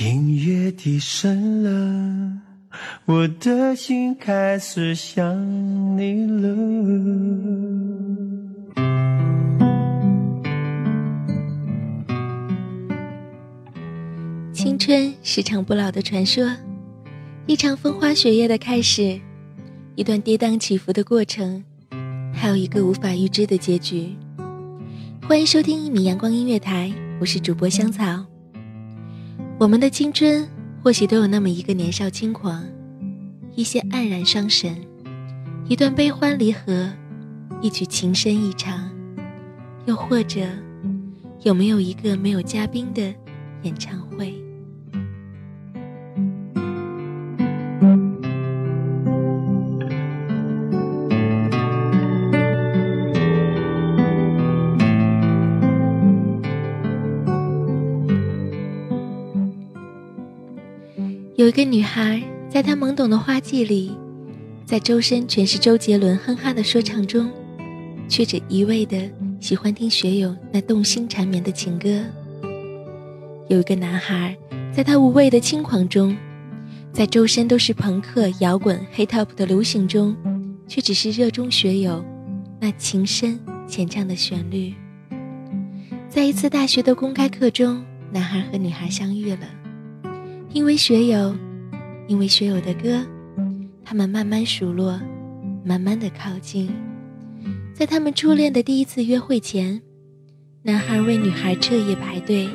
音乐低声了，我的心开始想你了。青春是场不老的传说，一场风花雪月的开始，一段跌宕起伏的过程，还有一个无法预知的结局。欢迎收听一米阳光音乐台，我是主播香草。我们的青春或许都有那么一个年少轻狂，一些黯然伤神，一段悲欢离合，一曲情深意长，又或者有没有一个没有嘉宾的演唱会？有一个女孩，在她懵懂的花季里，在周身全是周杰伦哼哈的说唱中，却只一味的喜欢听学友那动心缠绵的情歌。有一个男孩，在他无畏的轻狂中，在周身都是朋克、摇滚、黑 top 的流行中，却只是热衷学友那情深浅唱的旋律。在一次大学的公开课中，男孩和女孩相遇了。因为学友，因为学友的歌，他们慢慢熟络，慢慢的靠近。在他们初恋的第一次约会前，男孩为女孩彻夜排队，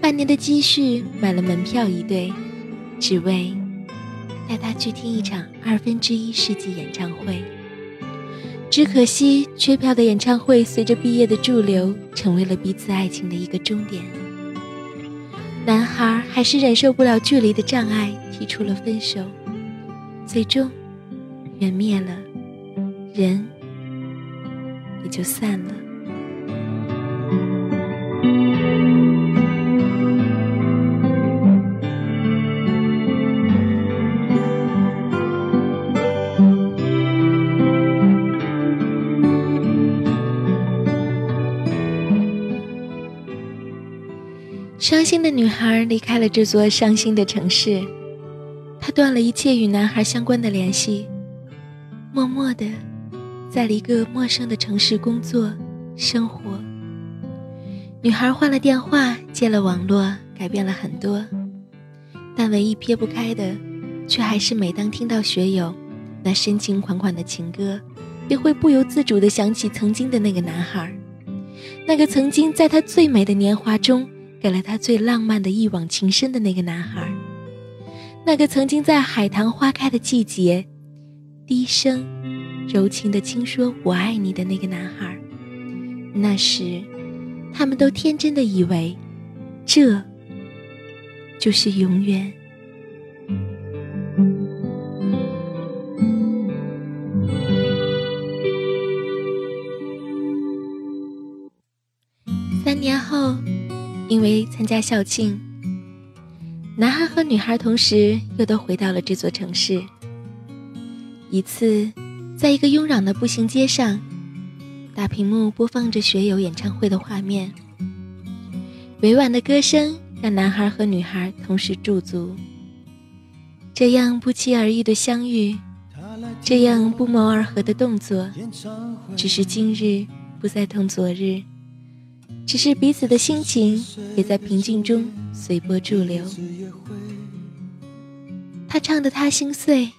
半年的积蓄买了门票一对，只为带她去听一场二分之一世纪演唱会。只可惜，缺票的演唱会随着毕业的驻留，成为了彼此爱情的一个终点。男孩还是忍受不了距离的障碍，提出了分手，最终缘灭了，人也就散了。伤心的女孩离开了这座伤心的城市，她断了一切与男孩相关的联系，默默的，在了一个陌生的城市工作生活。女孩换了电话，接了网络，改变了很多，但唯一撇不开的，却还是每当听到学友那深情款款的情歌，便会不由自主的想起曾经的那个男孩，那个曾经在他最美的年华中。给了他最浪漫的一往情深的那个男孩，那个曾经在海棠花开的季节，低声柔情的轻说“我爱你”的那个男孩。那时，他们都天真的以为，这就是永远。因为参加校庆，男孩和女孩同时又都回到了这座城市。一次，在一个慵懒的步行街上，大屏幕播放着学友演唱会的画面。委婉的歌声让男孩和女孩同时驻足。这样不期而遇的相遇，这样不谋而合的动作，只是今日不再同昨日。只是彼此的心情也在平静中随波逐流。他唱的他心碎，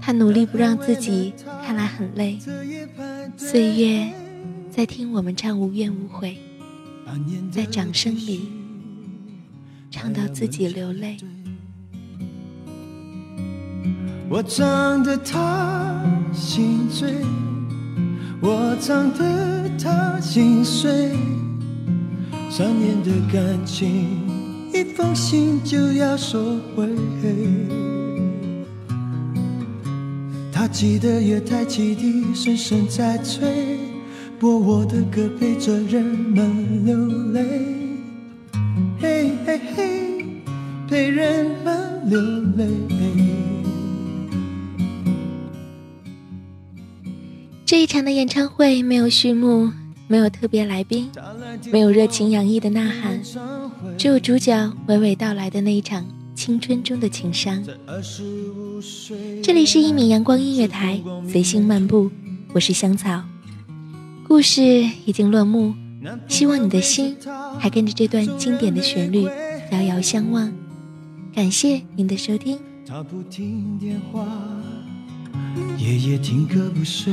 他努力不让自己看来很累。岁月在听我们唱无怨无悔，在掌声里唱到自己流泪。我唱的他心醉。我唱的他心碎，三年的感情一封信就要收回。他记得月台汽笛声声在催，播我的歌陪着人们流泪。嘿嘿嘿，陪人们流泪。这一场的演唱会没有序幕，没有特别来宾，没有热情洋溢的呐喊，只有主角娓娓道来的那一场青春中的情伤。这里是一米阳光音乐台，随心漫步，我是香草。故事已经落幕，希望你的心还跟着这段经典的旋律遥遥相望。感谢您的收听。他不听电话。夜夜听歌不睡，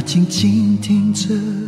我静静听着。